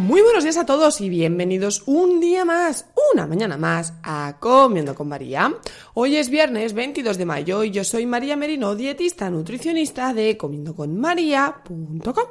Muy buenos días a todos y bienvenidos un día más, una mañana más a Comiendo con María. Hoy es viernes 22 de mayo y yo soy María Merino, dietista nutricionista de comiendoconmaría.com,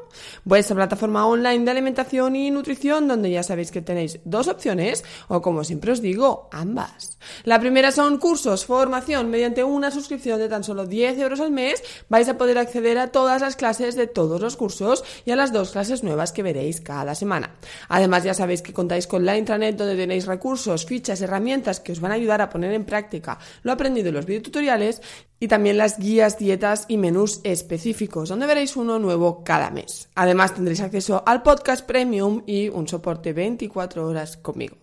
vuestra plataforma online de alimentación y nutrición donde ya sabéis que tenéis dos opciones o como siempre os digo, ambas. La primera son cursos, formación, mediante una suscripción de tan solo 10 euros al mes vais a poder acceder a todas las clases de todos los cursos y a las dos clases nuevas que veréis cada semana. Además, ya sabéis que contáis con la intranet donde tenéis recursos, fichas, herramientas que os van a ayudar a poner en práctica lo aprendido en los videotutoriales y también las guías, dietas y menús específicos, donde veréis uno nuevo cada mes. Además, tendréis acceso al podcast premium y un soporte 24 horas conmigo.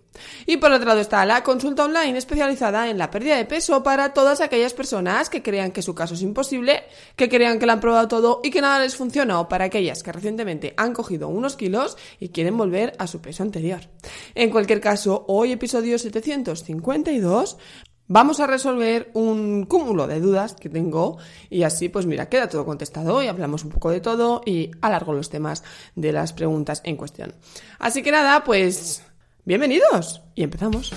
Y por otro lado está la consulta online especializada en la pérdida de peso para todas aquellas personas que crean que su caso es imposible, que crean que lo han probado todo y que nada les funciona, o para aquellas que recientemente han cogido unos kilos y quieren volver a su peso anterior. En cualquier caso, hoy episodio 752 Vamos a resolver un cúmulo de dudas que tengo y así pues mira, queda todo contestado y hablamos un poco de todo y alargo los temas de las preguntas en cuestión. Así que nada, pues bienvenidos y empezamos.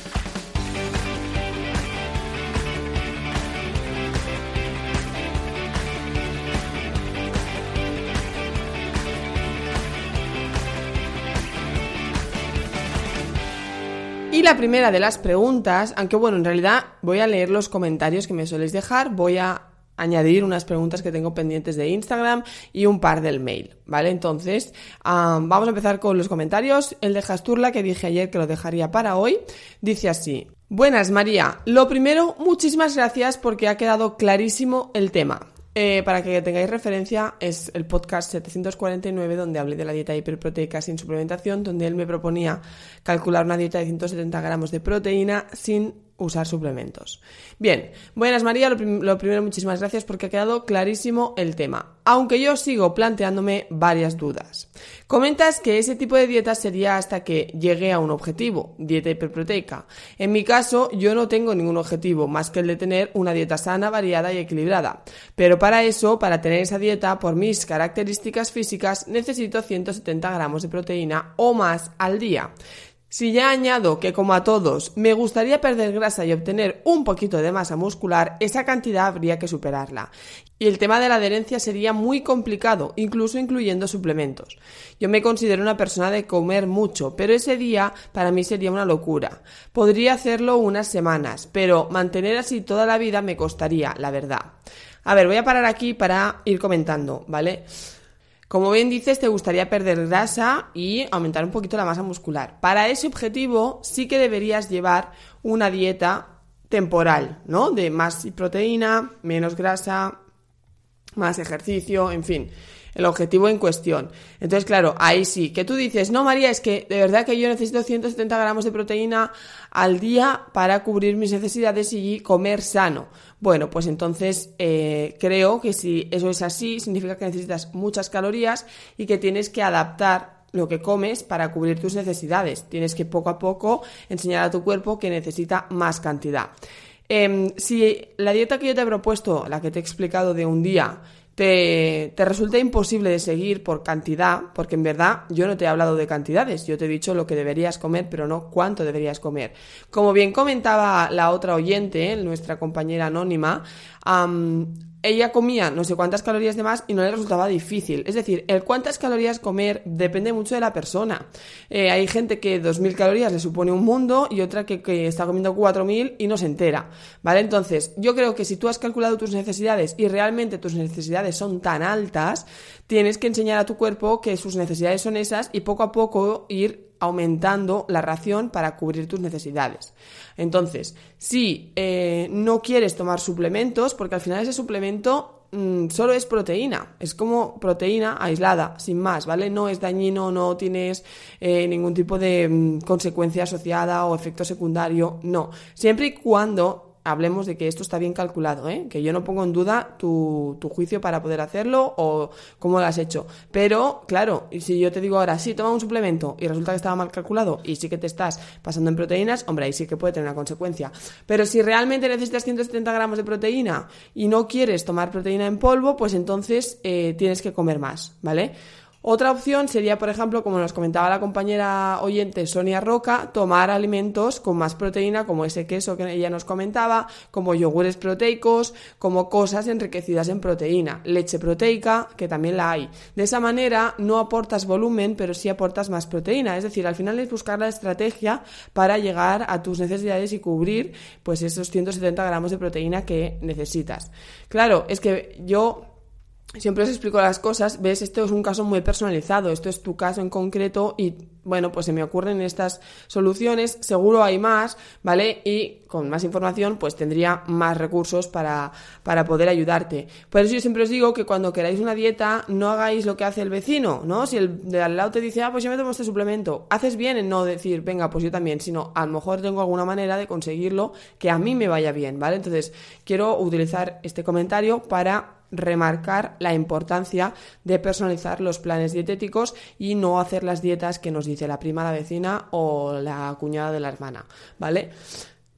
Y la primera de las preguntas, aunque bueno, en realidad voy a leer los comentarios que me soléis dejar, voy a añadir unas preguntas que tengo pendientes de Instagram y un par del mail, ¿vale? Entonces, um, vamos a empezar con los comentarios. El de Jasturla, que dije ayer que lo dejaría para hoy, dice así. Buenas, María. Lo primero, muchísimas gracias porque ha quedado clarísimo el tema. Eh, para que tengáis referencia, es el podcast 749 donde hablé de la dieta hiperproteica sin suplementación, donde él me proponía calcular una dieta de 170 gramos de proteína sin usar suplementos. Bien, buenas María, lo, primero muchísimas gracias porque ha quedado clarísimo el tema, aunque yo sigo planteándome varias dudas. Comentas que ese tipo de dieta sería hasta que llegue a un objetivo, dieta hiperproteica. En mi caso, yo no tengo ningún objetivo más que el de tener una dieta sana, variada y equilibrada. Pero para eso, para tener esa dieta, por mis características físicas, necesito 170 gramos de proteína o más al día. Si ya añado que como a todos me gustaría perder grasa y obtener un poquito de masa muscular, esa cantidad habría que superarla. Y el tema de la adherencia sería muy complicado, incluso incluyendo suplementos. Yo me considero una persona de comer mucho, pero ese día para mí sería una locura. Podría hacerlo unas semanas, pero mantener así toda la vida me costaría, la verdad. A ver, voy a parar aquí para ir comentando, ¿vale? Como bien dices, te gustaría perder grasa y aumentar un poquito la masa muscular. Para ese objetivo sí que deberías llevar una dieta temporal, ¿no? De más proteína, menos grasa, más ejercicio, en fin el objetivo en cuestión. Entonces, claro, ahí sí, que tú dices, no, María, es que de verdad que yo necesito 170 gramos de proteína al día para cubrir mis necesidades y comer sano. Bueno, pues entonces eh, creo que si eso es así, significa que necesitas muchas calorías y que tienes que adaptar lo que comes para cubrir tus necesidades. Tienes que poco a poco enseñar a tu cuerpo que necesita más cantidad. Em, si la dieta que yo te he propuesto, la que te he explicado de un día, te, te, resulta imposible de seguir por cantidad, porque en verdad yo no te he hablado de cantidades, yo te he dicho lo que deberías comer, pero no cuánto deberías comer. Como bien comentaba la otra oyente, nuestra compañera anónima, ella comía no sé cuántas calorías de más y no le resultaba difícil. Es decir, el cuántas calorías comer depende mucho de la persona. Eh, hay gente que 2.000 calorías le supone un mundo y otra que, que está comiendo 4.000 y no se entera. ¿Vale? Entonces, yo creo que si tú has calculado tus necesidades y realmente tus necesidades son tan altas, tienes que enseñar a tu cuerpo que sus necesidades son esas y poco a poco ir aumentando la ración para cubrir tus necesidades. Entonces, si eh, no quieres tomar suplementos, porque al final ese suplemento mm, solo es proteína, es como proteína aislada, sin más, ¿vale? No es dañino, no tienes eh, ningún tipo de mm, consecuencia asociada o efecto secundario, no. Siempre y cuando hablemos de que esto está bien calculado, ¿eh? que yo no pongo en duda tu, tu, juicio para poder hacerlo o cómo lo has hecho. Pero, claro, si yo te digo ahora, sí, toma un suplemento y resulta que estaba mal calculado y sí que te estás pasando en proteínas, hombre, ahí sí que puede tener una consecuencia. Pero si realmente necesitas 170 gramos de proteína y no quieres tomar proteína en polvo, pues entonces eh, tienes que comer más, ¿vale? Otra opción sería, por ejemplo, como nos comentaba la compañera oyente Sonia Roca, tomar alimentos con más proteína, como ese queso que ella nos comentaba, como yogures proteicos, como cosas enriquecidas en proteína, leche proteica, que también la hay. De esa manera no aportas volumen, pero sí aportas más proteína. Es decir, al final es buscar la estrategia para llegar a tus necesidades y cubrir pues esos 170 gramos de proteína que necesitas. Claro, es que yo siempre os explico las cosas, ves, esto es un caso muy personalizado, esto es tu caso en concreto y bueno, pues se me ocurren estas soluciones, seguro hay más, ¿vale? Y con más información pues tendría más recursos para, para poder ayudarte. Por eso yo siempre os digo que cuando queráis una dieta no hagáis lo que hace el vecino, ¿no? Si el de al lado te dice, ah, pues yo me tomo este suplemento, haces bien en no decir, venga, pues yo también, sino a lo mejor tengo alguna manera de conseguirlo que a mí me vaya bien, ¿vale? Entonces quiero utilizar este comentario para remarcar la importancia de personalizar los planes dietéticos y no hacer las dietas que nos dice la prima, la vecina o la cuñada de la hermana, ¿vale?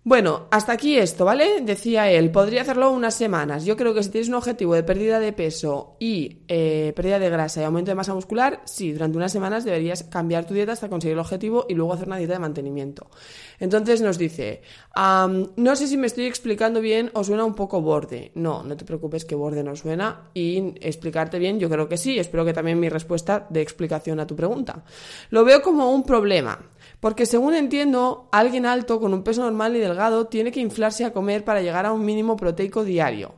Bueno, hasta aquí esto, ¿vale? Decía él, podría hacerlo unas semanas. Yo creo que si tienes un objetivo de pérdida de peso y eh, pérdida de grasa y aumento de masa muscular, sí, durante unas semanas deberías cambiar tu dieta hasta conseguir el objetivo y luego hacer una dieta de mantenimiento. Entonces nos dice, no sé si me estoy explicando bien o suena un poco borde. No, no te preocupes que borde no suena y explicarte bien, yo creo que sí. Espero que también mi respuesta de explicación a tu pregunta. Lo veo como un problema. Porque según entiendo, alguien alto con un peso normal y delgado tiene que inflarse a comer para llegar a un mínimo proteico diario.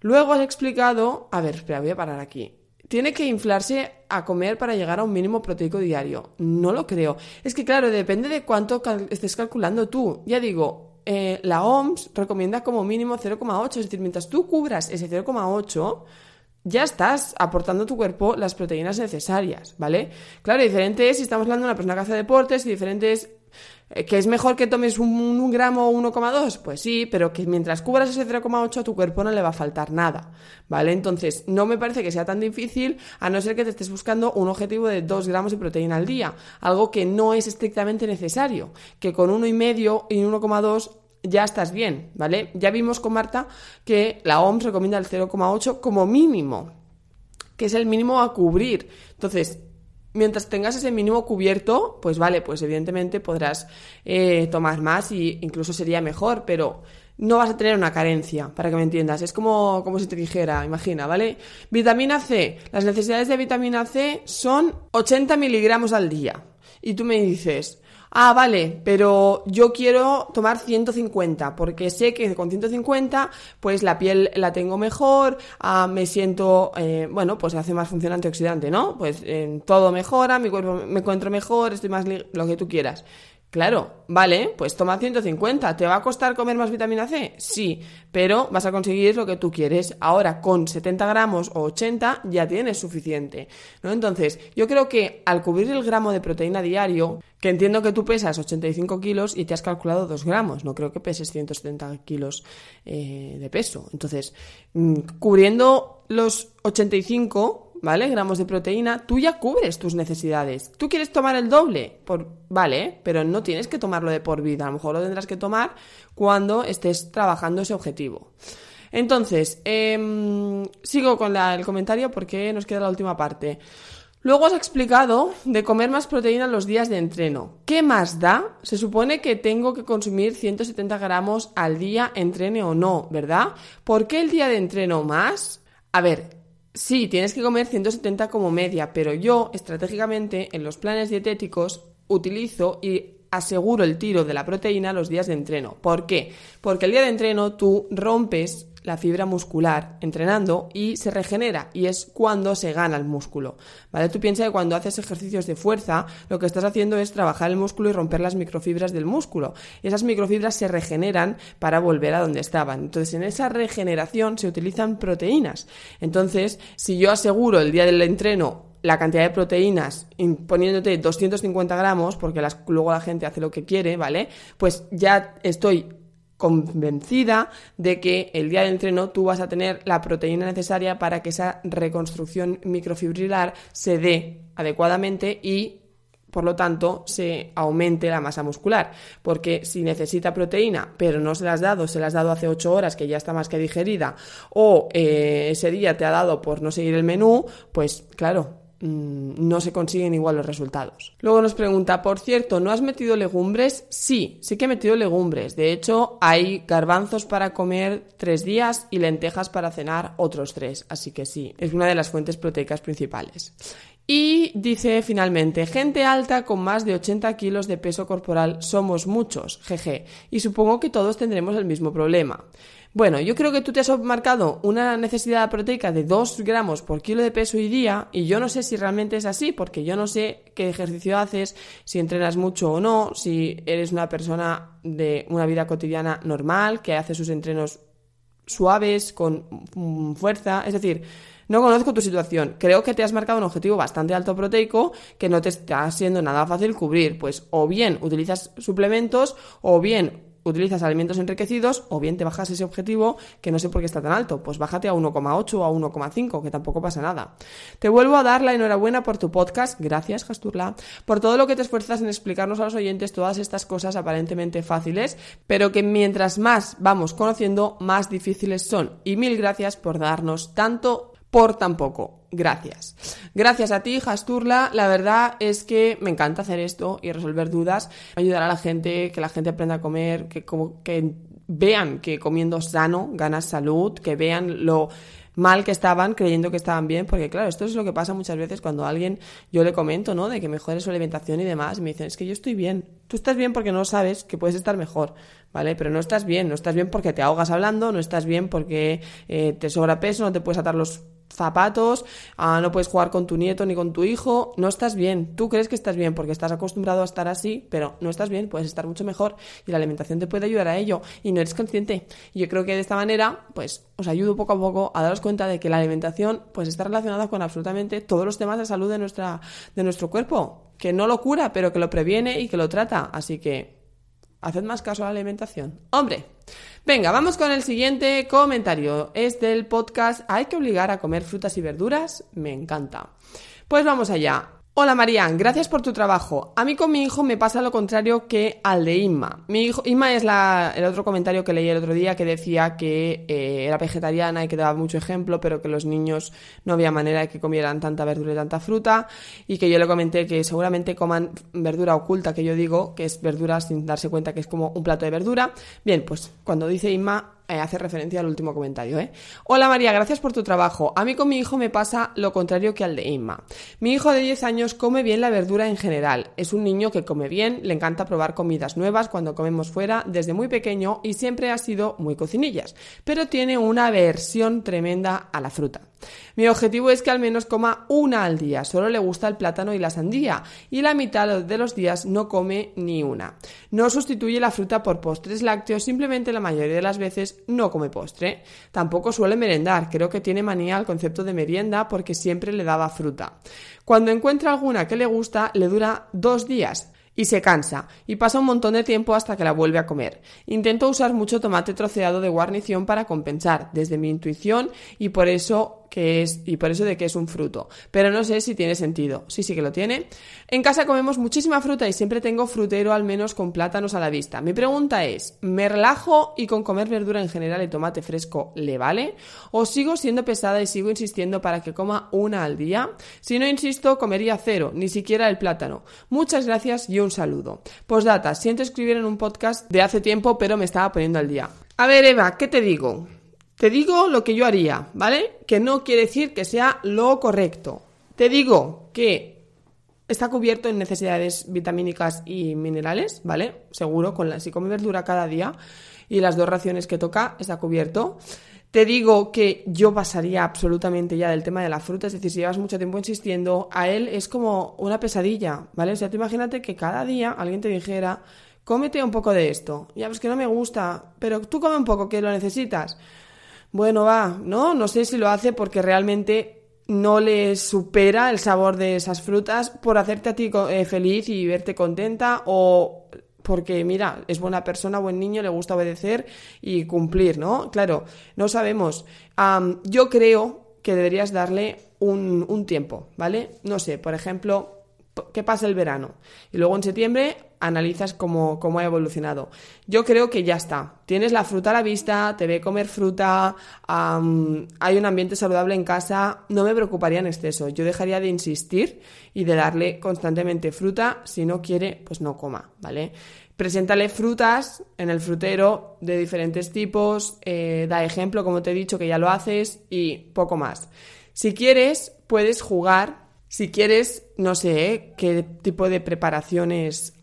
Luego has explicado, a ver, espera, voy a parar aquí. Tiene que inflarse a comer para llegar a un mínimo proteico diario. No lo creo. Es que claro, depende de cuánto estés calculando tú. Ya digo, eh, la OMS recomienda como mínimo 0,8. Es decir, mientras tú cubras ese 0,8, ya estás aportando a tu cuerpo las proteínas necesarias, ¿vale? Claro, diferente es si estamos hablando de una persona que hace deportes y diferente es eh, que es mejor que tomes un, gramo o 1,2, pues sí, pero que mientras cubras ese 0,8 a tu cuerpo no le va a faltar nada, ¿vale? Entonces, no me parece que sea tan difícil, a no ser que te estés buscando un objetivo de 2 gramos de proteína al día, algo que no es estrictamente necesario, que con 1,5 y 1,2 ya estás bien, ¿vale? Ya vimos con Marta que la OMS recomienda el 0,8 como mínimo, que es el mínimo a cubrir. Entonces, mientras tengas ese mínimo cubierto, pues vale, pues evidentemente podrás eh, tomar más y incluso sería mejor, pero no vas a tener una carencia, para que me entiendas. Es como, como si te dijera, imagina, ¿vale? Vitamina C. Las necesidades de vitamina C son 80 miligramos al día. Y tú me dices, ah, vale, pero yo quiero tomar 150 porque sé que con 150 pues la piel la tengo mejor, ah, me siento, eh, bueno, pues hace más función antioxidante, ¿no? Pues todo mejora, mi cuerpo me encuentro mejor, estoy más, lo que tú quieras. Claro, vale, pues toma 150. ¿Te va a costar comer más vitamina C? Sí, pero vas a conseguir lo que tú quieres. Ahora, con 70 gramos o 80 ya tienes suficiente. ¿no? Entonces, yo creo que al cubrir el gramo de proteína diario, que entiendo que tú pesas 85 kilos y te has calculado 2 gramos, no creo que peses 170 kilos eh, de peso. Entonces, mm, cubriendo los 85 ¿vale? Gramos de proteína, tú ya cubres tus necesidades. ¿Tú quieres tomar el doble? Por, vale, pero no tienes que tomarlo de por vida. A lo mejor lo tendrás que tomar cuando estés trabajando ese objetivo. Entonces, em, sigo con el comentario porque nos queda la última parte. Luego os he explicado de comer más proteína los días de entreno. ¿Qué más da? Se supone que tengo que consumir 170 gramos al día, entrene o no, ¿verdad? ¿Por qué el día de entreno más? A ver, sí, tienes que comer 170 como media, pero yo estratégicamente en los planes dietéticos utilizo y aseguro el tiro de la proteína los días de entreno. ¿Por qué? Porque el día de entreno tú rompes la fibra muscular entrenando y se regenera y es cuando se gana el músculo. ¿Vale? Tú piensas que cuando haces ejercicios de fuerza, lo que estás haciendo es trabajar el músculo y romper las microfibras del músculo. Esas microfibras se regeneran para volver a donde estaban. Entonces, en esa regeneración se utilizan proteínas. Entonces, si yo aseguro el día del entreno la cantidad de proteínas poniéndote 250 gramos, porque luego la gente hace lo que quiere, ¿vale? Pues ya estoy convencida de que el día del entreno tú vas a tener la proteína necesaria para que esa reconstrucción microfibrilar se dé adecuadamente y por lo tanto, se aumente la masa muscular. Porque si necesita proteína, pero no se la has dado, se la has dado hace 8 horas, que ya está más que digerida, o eh, ese día te ha dado por no seguir el menú, pues claro, Mm, no se consiguen igual los resultados. Luego nos pregunta, por cierto, ¿no has metido legumbres? Sí, sí que he metido legumbres. De hecho, hay garbanzos para comer tres días y lentejas para cenar otros tres. Así que sí, es una de las fuentes proteicas principales. Y dice finalmente, gente alta con más de 80 kilos de peso corporal somos muchos, jeje, y supongo que todos tendremos el mismo problema. Bueno, yo creo que tú te has marcado una necesidad proteica de 2 gramos por kilo de peso y día, y yo no sé si realmente es así, porque yo no sé qué ejercicio haces, si entrenas mucho o no, si eres una persona de una vida cotidiana normal, que hace sus entrenos suaves, con fuerza, es decir, no conozco tu situación. Creo que te has marcado un objetivo bastante alto proteico que no te está siendo nada fácil cubrir. Pues o bien utilizas suplementos o bien utilizas alimentos enriquecidos o bien te bajas ese objetivo que no sé por qué está tan alto, pues bájate a 1,8 o a 1,5, que tampoco pasa nada. Te vuelvo a dar la enhorabuena por tu podcast, gracias Jasturla, por todo lo que te esfuerzas en explicarnos a los oyentes todas estas cosas aparentemente fáciles, pero que mientras más vamos conociendo, más difíciles son. Y mil gracias por darnos tanto por tan poco. Gracias. Gracias a ti, Jasturla. La verdad es que me encanta hacer esto y resolver dudas, ayudar a la gente, que la gente aprenda a comer, que, como, que vean que comiendo sano ganas salud, que vean lo mal que estaban creyendo que estaban bien, porque claro, esto es lo que pasa muchas veces cuando a alguien yo le comento, ¿no? De que mejore su alimentación y demás, y me dicen, es que yo estoy bien. Tú estás bien porque no sabes que puedes estar mejor, ¿vale? Pero no estás bien, no estás bien porque te ahogas hablando, no estás bien porque eh, te sobra peso, no te puedes atar los zapatos, ah, no puedes jugar con tu nieto ni con tu hijo, no estás bien. Tú crees que estás bien porque estás acostumbrado a estar así, pero no estás bien, puedes estar mucho mejor y la alimentación te puede ayudar a ello y no eres consciente. Y yo creo que de esta manera, pues os ayudo poco a poco a daros cuenta de que la alimentación pues está relacionada con absolutamente todos los temas de salud de nuestra de nuestro cuerpo, que no lo cura, pero que lo previene y que lo trata, así que haced más caso a la alimentación. Hombre, Venga, vamos con el siguiente comentario. Es del podcast ¿Hay que obligar a comer frutas y verduras? Me encanta. Pues vamos allá. Hola Marian, gracias por tu trabajo. A mí con mi hijo me pasa lo contrario que al de Inma. Mi hijo, Inma es la, el otro comentario que leí el otro día que decía que eh, era vegetariana y que daba mucho ejemplo, pero que los niños no había manera de que comieran tanta verdura y tanta fruta. Y que yo le comenté que seguramente coman verdura oculta, que yo digo, que es verdura sin darse cuenta que es como un plato de verdura. Bien, pues cuando dice Inma, eh, hace referencia al último comentario, ¿eh? Hola María, gracias por tu trabajo. A mí con mi hijo me pasa lo contrario que al de Inma. Mi hijo de 10 años come bien la verdura en general. Es un niño que come bien, le encanta probar comidas nuevas cuando comemos fuera desde muy pequeño y siempre ha sido muy cocinillas, pero tiene una aversión tremenda a la fruta. Mi objetivo es que al menos coma una al día, solo le gusta el plátano y la sandía, y la mitad de los días no come ni una. No sustituye la fruta por postres lácteos, simplemente la mayoría de las veces no come postre. Tampoco suele merendar, creo que tiene manía al concepto de merienda porque siempre le daba fruta. Cuando encuentra alguna que le gusta, le dura dos días y se cansa y pasa un montón de tiempo hasta que la vuelve a comer. Intento usar mucho tomate troceado de guarnición para compensar, desde mi intuición, y por eso que es, y por eso de que es un fruto. Pero no sé si tiene sentido. Sí, sí que lo tiene. En casa comemos muchísima fruta y siempre tengo frutero al menos con plátanos a la vista. Mi pregunta es, ¿me relajo y con comer verdura en general y tomate fresco le vale? ¿O sigo siendo pesada y sigo insistiendo para que coma una al día? Si no insisto, comería cero, ni siquiera el plátano. Muchas gracias y un saludo. Postdata, siento escribir en un podcast de hace tiempo, pero me estaba poniendo al día. A ver, Eva, ¿qué te digo? Te digo lo que yo haría, ¿vale? Que no quiere decir que sea lo correcto. Te digo que está cubierto en necesidades vitamínicas y minerales, ¿vale? Seguro, con la, si come verdura cada día y las dos raciones que toca, está cubierto. Te digo que yo pasaría absolutamente ya del tema de la fruta, es decir, si llevas mucho tiempo insistiendo, a él es como una pesadilla, ¿vale? O sea, tú imagínate que cada día alguien te dijera, cómete un poco de esto. Ya ves que no me gusta, pero tú come un poco, que lo necesitas bueno, va, ¿no? No sé si lo hace porque realmente no le supera el sabor de esas frutas por hacerte a ti eh, feliz y verte contenta o porque, mira, es buena persona, buen niño, le gusta obedecer y cumplir, ¿no? Claro, no sabemos. yo creo que deberías darle un, un tiempo, ¿vale? No sé, por ejemplo, ¿qué pasa el verano? Y luego en septiembre analizas cómo, cómo, ha evolucionado. Yo creo que ya está. Tienes la fruta a la vista, te ve comer fruta, hay un ambiente saludable en casa, no me preocuparía en exceso. Yo dejaría de insistir y de darle constantemente fruta. Si no quiere, pues no coma, ¿vale? Preséntale frutas en el frutero de diferentes tipos, eh, da ejemplo, como te he dicho, que ya lo haces y poco más. Si quieres, puedes jugar si quieres, no sé ¿eh? qué tipo de preparaciones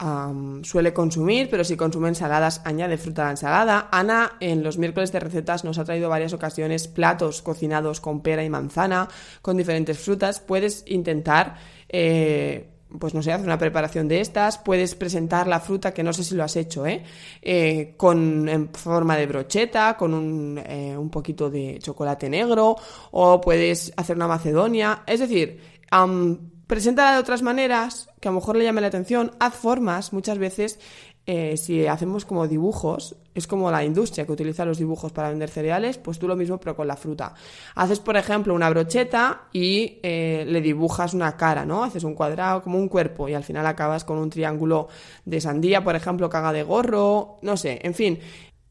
suele consumir, pero si consume ensaladas, añade fruta a la ensalada. Ana en los miércoles de recetas nos ha traído varias ocasiones platos cocinados con pera y manzana, con diferentes frutas. Puedes intentar... Eh, pues no sé, hacer una preparación de estas, puedes presentar la fruta, que no sé si lo has hecho, ¿eh? eh con, en forma de brocheta, con un, un poquito de chocolate negro, o puedes hacer una macedonia, es decir, Um, preséntala de otras maneras que a lo mejor le llame la atención. Haz formas. Muchas veces, eh, si hacemos como dibujos, es como la industria que utiliza los dibujos para vender cereales, pues tú lo mismo, pero con la fruta. Haces, por ejemplo, una brocheta y eh, le dibujas una cara, ¿no? Haces un cuadrado como un cuerpo y al final acabas con un triángulo de sandía, por ejemplo, haga de gorro, no sé, en fin.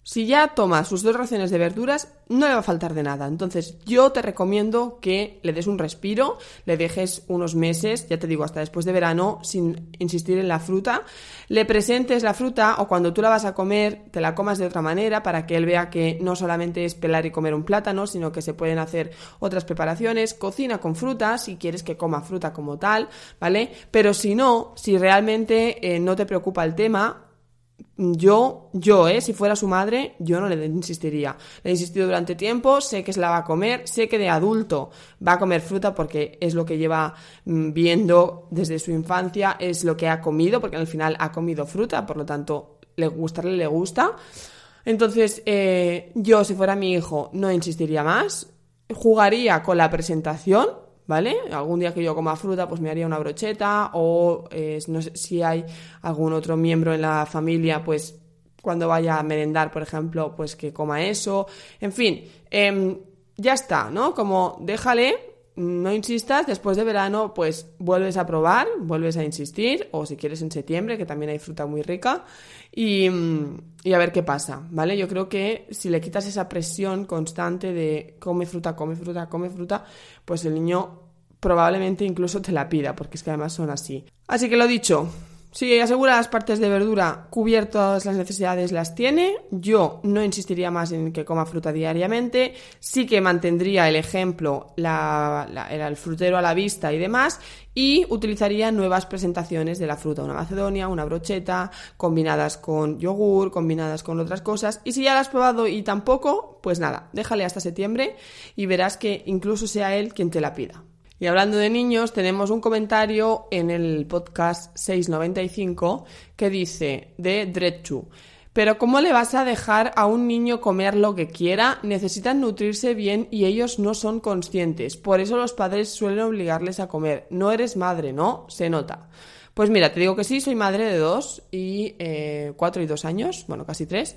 Si ya toma sus dos raciones de verduras, no le va a faltar de nada. Entonces, yo te recomiendo que le des un respiro, le dejes unos meses, ya te digo, hasta después de verano, sin insistir en la fruta. Le presentes la fruta o cuando tú la vas a comer, te la comas de otra manera para que él vea que no solamente es pelar y comer un plátano, sino que se pueden hacer otras preparaciones. Cocina con fruta si quieres que coma fruta como tal, ¿vale? Pero si no, si realmente eh, no te preocupa el tema, yo, yo, ¿eh? Si fuera su madre, yo no le insistiría. Le he insistido durante tiempo, sé que se la va a comer, sé que de adulto va a comer fruta porque es lo que lleva mm, viendo desde su infancia, es lo que ha comido, porque al final ha comido fruta, por lo tanto, le gustarle le gusta. Entonces, eh, yo, si fuera mi hijo, no insistiría más. Jugaría con la presentación, ¿vale? Algún día que yo coma fruta, pues me haría una brocheta o eh, no sé si hay algún otro miembro en la familia, pues cuando vaya a merendar, por ejemplo, pues que coma eso. En fin, em, ya está, ¿no? Como déjale, no insistas, después de verano, pues vuelves a probar, vuelves a insistir, o si quieres en septiembre, que también hay fruta muy rica, y, y, a ver qué pasa, ¿vale? Yo creo que si le quitas esa presión constante de come fruta, come fruta, come fruta, pues el niño probablemente incluso te la pida, porque es que además son así. Así que lo dicho, si asegura las partes de verdura cubiertas las necesidades las tiene, yo no insistiría más en que coma fruta diariamente, sí que mantendría el ejemplo, la, el frutero a la vista y demás, y utilizaría nuevas presentaciones de la fruta, una macedonia, una brocheta, combinadas con yogur, combinadas con otras cosas, y si ya las has probado y tampoco, pues nada, déjale hasta septiembre y verás que incluso sea él quien te la pida. Y hablando de niños, tenemos un comentario en el podcast 695 que dice de Drechu. Pero ¿cómo le vas a dejar a un niño comer lo que quiera? Necesitan nutrirse bien y ellos no son conscientes. Por eso los padres suelen obligarles a comer. No eres madre, ¿no? Se nota. Pues mira, te digo que sí, soy madre de dos y eh, cuatro y dos años, bueno, casi tres.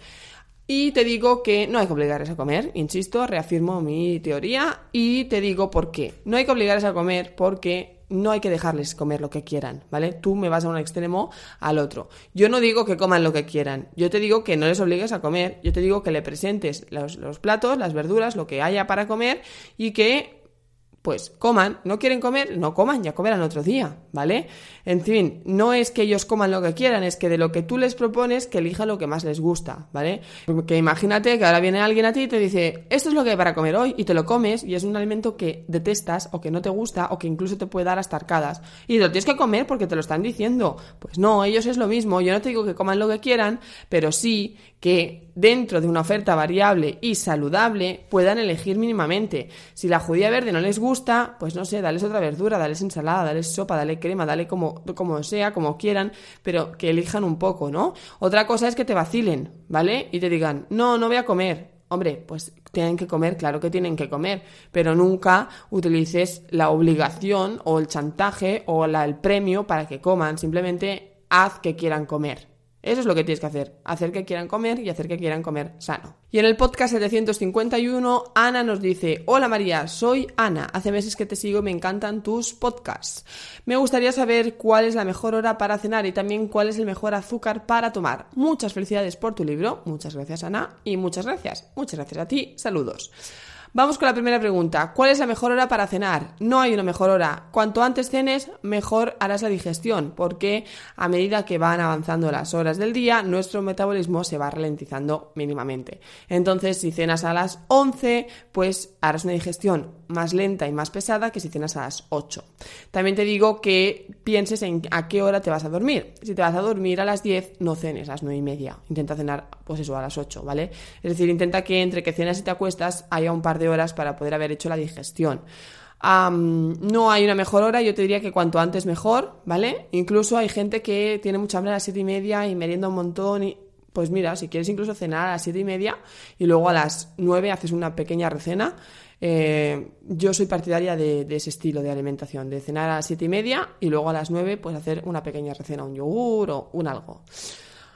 Y te digo que no hay que obligarles a comer, insisto, reafirmo mi teoría y te digo por qué. No hay que obligarles a comer porque no hay que dejarles comer lo que quieran, ¿vale? Tú me vas a un extremo al otro. Yo no digo que coman lo que quieran, yo te digo que no les obligues a comer, yo te digo que le presentes los, los platos, las verduras, lo que haya para comer y que pues coman, no quieren comer, no coman, ya comerán otro día, ¿vale? En fin, no es que ellos coman lo que quieran, es que de lo que tú les propones, que elijan lo que más les gusta, ¿vale? Porque imagínate que ahora viene alguien a ti y te dice, esto es lo que hay para comer hoy, y te lo comes, y es un alimento que detestas, o que no te gusta, o que incluso te puede dar hasta arcadas, y lo tienes que comer porque te lo están diciendo. Pues no, ellos es lo mismo, yo no te digo que coman lo que quieran, pero sí que dentro de una oferta variable y saludable puedan elegir mínimamente. Si la judía verde no les gusta, pues no sé, dales otra verdura, dales ensalada, dales sopa, dale crema, dale como, como sea, como quieran, pero que elijan un poco, ¿no? Otra cosa es que te vacilen, ¿vale? Y te digan, no, no voy a comer. Hombre, pues tienen que comer, claro que tienen que comer, pero nunca utilices la obligación o el chantaje o la, el premio para que coman, simplemente haz que quieran comer. Eso es lo que tienes que hacer, hacer que quieran comer y hacer que quieran comer sano. Y en el podcast 751, Ana nos dice, hola María, soy Ana, hace meses que te sigo y me encantan tus podcasts. Me gustaría saber cuál es la mejor hora para cenar y también cuál es el mejor azúcar para tomar. Muchas felicidades por tu libro, muchas gracias Ana y muchas gracias, muchas gracias a ti, saludos. Vamos con la primera pregunta. ¿Cuál es la mejor hora para cenar? No hay una mejor hora. Cuanto antes cenes, mejor harás la digestión, porque a medida que van avanzando las horas del día, nuestro metabolismo se va ralentizando mínimamente. Entonces, si cenas a las 11, pues harás una digestión más lenta y más pesada que si cenas a las 8. También te digo que pienses en a qué hora te vas a dormir. Si te vas a dormir a las 10, no cenes a las 9 y media. Intenta cenar, pues eso, a las 8, ¿vale? Es decir, intenta que entre que cenas y te acuestas haya un par de horas para poder haber hecho la digestión. no hay una mejor hora, yo te diría que cuanto antes mejor, ¿vale? Incluso hay gente que tiene mucha hambre a las siete y media y merienda un montón. Pues mira, si quieres incluso cenar a las siete y media y luego a las nueve haces una pequeña recena, eh, yo soy partidaria de, ese estilo de alimentación, de cenar a las siete y media y luego a las nueve pues hacer una pequeña recena, un yogur o un algo.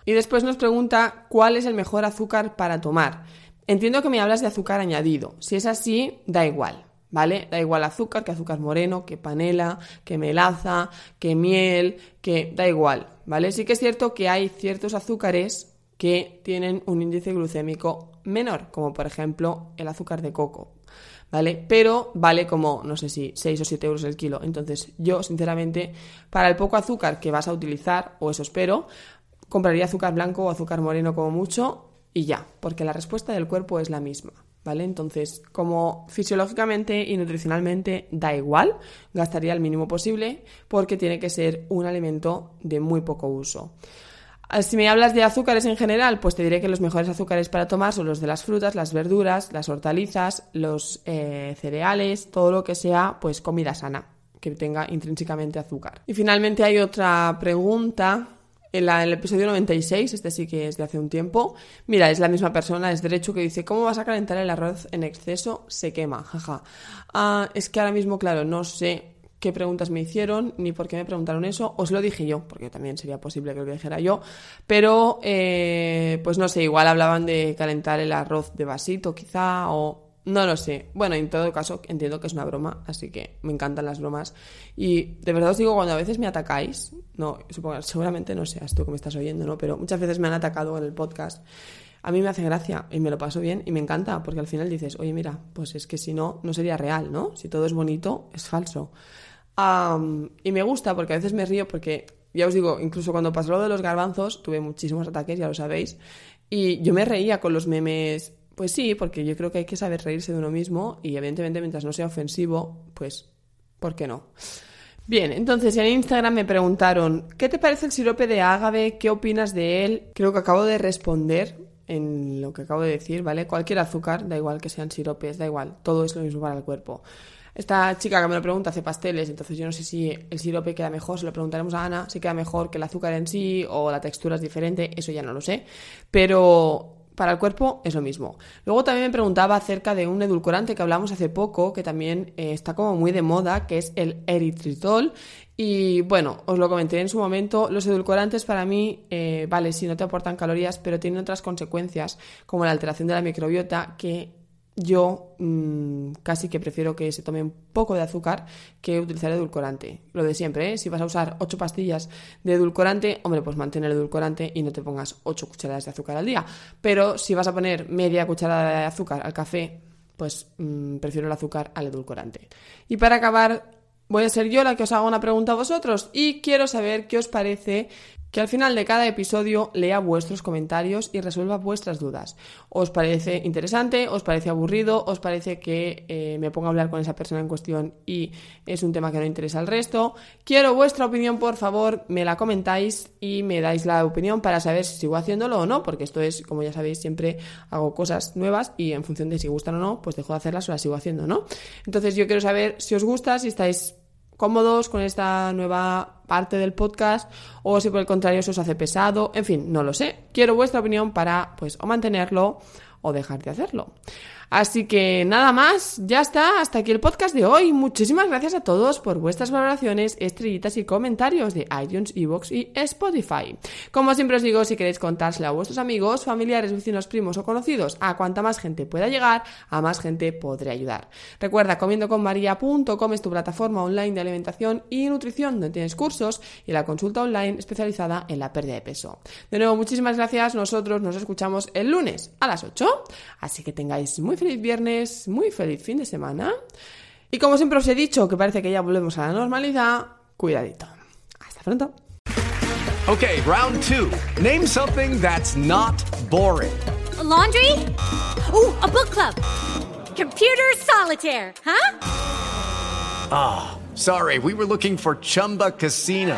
Y después nos pregunta cuál es el mejor azúcar para tomar. Entiendo que me hablas de azúcar añadido. Si es así, da igual, ¿vale? Da igual azúcar que azúcar moreno, que panela, que melaza, que miel, que da igual, ¿vale? Sí que es cierto que hay ciertos azúcares que tienen un índice glucémico menor, como por ejemplo el azúcar de coco, ¿vale? Pero vale como, no sé si, 6 o 7 euros el kilo. Entonces, yo, sinceramente, para el poco azúcar que vas a utilizar, o eso espero, compraría azúcar blanco o azúcar moreno como mucho y ya, porque la respuesta del cuerpo es la misma. ¿Vale? Entonces, como fisiológicamente y nutricionalmente da igual, gastaría el mínimo posible porque tiene que ser un alimento de muy poco uso. Ah, si me hablas de azúcares en general, pues te diré que los mejores azúcares para tomar son los de las frutas, las verduras, las hortalizas, los eh, cereales, todo lo que sea, pues comida sana, que tenga intrínsecamente azúcar. Y finalmente hay otra pregunta en, el episodio 96, este sí que es de hace un tiempo, mira, es la misma persona, es derecho que dice, ¿cómo vas a calentar el arroz en exceso? Se quema, jaja. Ah, es que ahora mismo, claro, no sé qué preguntas me hicieron, ni por qué me preguntaron eso, os lo dije yo, porque también sería posible que lo dijera yo, pero, eh, pues no sé, igual hablaban de calentar el arroz de vasito quizá, o no lo sé. Bueno, en todo caso, entiendo que es una broma, así que me encantan las bromas. Y de verdad os digo, cuando a veces me atacáis, no, supongo, seguramente no seas tú que me estás oyendo, ¿no? Pero muchas veces me han atacado en el podcast. A mí me hace gracia y me lo paso bien y me encanta, porque al final dices, oye, mira, pues es que si no, no sería real, ¿no? Si todo es bonito, es falso. y me gusta porque a veces me río porque, ya os digo, incluso cuando pasó lo de los garbanzos, tuve muchísimos ataques, ya lo sabéis. Y yo me reía con los memes pues sí, porque yo creo que hay que saber reírse de uno mismo y evidentemente mientras no sea ofensivo, pues, ¿por qué no? Bien, entonces en Instagram me preguntaron, ¿qué te parece el sirope de ágave? ¿Qué opinas de él? Creo que acabo de responder en lo que acabo de decir, ¿vale? Cualquier azúcar, da igual que sean siropes, da igual, todo es lo mismo para el cuerpo. Esta chica que me lo pregunta hace pasteles, entonces yo no sé si el sirope queda mejor, se lo preguntaremos a Ana, si queda mejor que el azúcar en sí o la textura es diferente, eso ya no lo sé. Pero para el cuerpo es lo mismo. Luego también me preguntaba acerca de un edulcorante que hablamos hace poco, que también eh, está como muy de moda, que es el eritritol. Y bueno, os lo comenté en su momento, los edulcorantes para mí, eh, vale, sí, no te aportan calorías, pero tienen otras consecuencias, como la alteración de la microbiota, que yo mmm, casi que prefiero que se tome un poco de azúcar que utilizar edulcorante. Lo de siempre, ¿eh? si vas a usar 8 pastillas de edulcorante, hombre, pues mantén el edulcorante y no te pongas 8 cucharadas de azúcar al día. Pero si vas a poner media cucharada de azúcar al café, pues mmm, prefiero el azúcar al edulcorante. Y para acabar, voy a ser yo la que os haga una pregunta a vosotros y quiero saber qué os parece que al final de cada episodio lea vuestros comentarios y resuelva vuestras dudas. ¿Os parece interesante? ¿Os parece aburrido? ¿Os parece que eh, me ponga a hablar con esa persona en cuestión y es un tema que no interesa al resto? Quiero vuestra opinión, por favor, me la comentáis y me dais la opinión para saber si sigo haciéndolo o no, porque esto es, como ya sabéis, siempre hago cosas nuevas y en función de si gustan o no, pues dejo de hacerlas o las sigo haciendo, ¿no? Entonces yo quiero saber si os gusta, si estáis cómodos con esta nueva parte del podcast o si por el contrario se os hace pesado, en fin, no lo sé. Quiero vuestra opinión para pues o mantenerlo o dejar de hacerlo. Así que nada más, ya está, hasta aquí el podcast de hoy. Muchísimas gracias a todos por vuestras valoraciones, estrellitas y comentarios de iTunes, Evox y Spotify. Como siempre os digo, si queréis contárselo a vuestros amigos, familiares, vecinos, primos o conocidos, a cuanta más gente pueda llegar, a más gente podré ayudar. Recuerda, comiendoconmaria.com es tu plataforma online de alimentación y nutrición, donde tienes cursos y la consulta online especializada en la pérdida de peso. De nuevo, muchísimas gracias. Nosotros nos escuchamos el lunes a las 8. Así que tengáis muy feliz viernes, muy feliz fin de semana. Y como siempre os he dicho, que parece que ya volvemos a la normalidad, cuidadito. Hasta pronto. Okay, round two. Name something that's not boring. A laundry? Ooh, a book club. Computer solitaire, huh? Ah, oh, sorry, we were looking for Chumba Casino.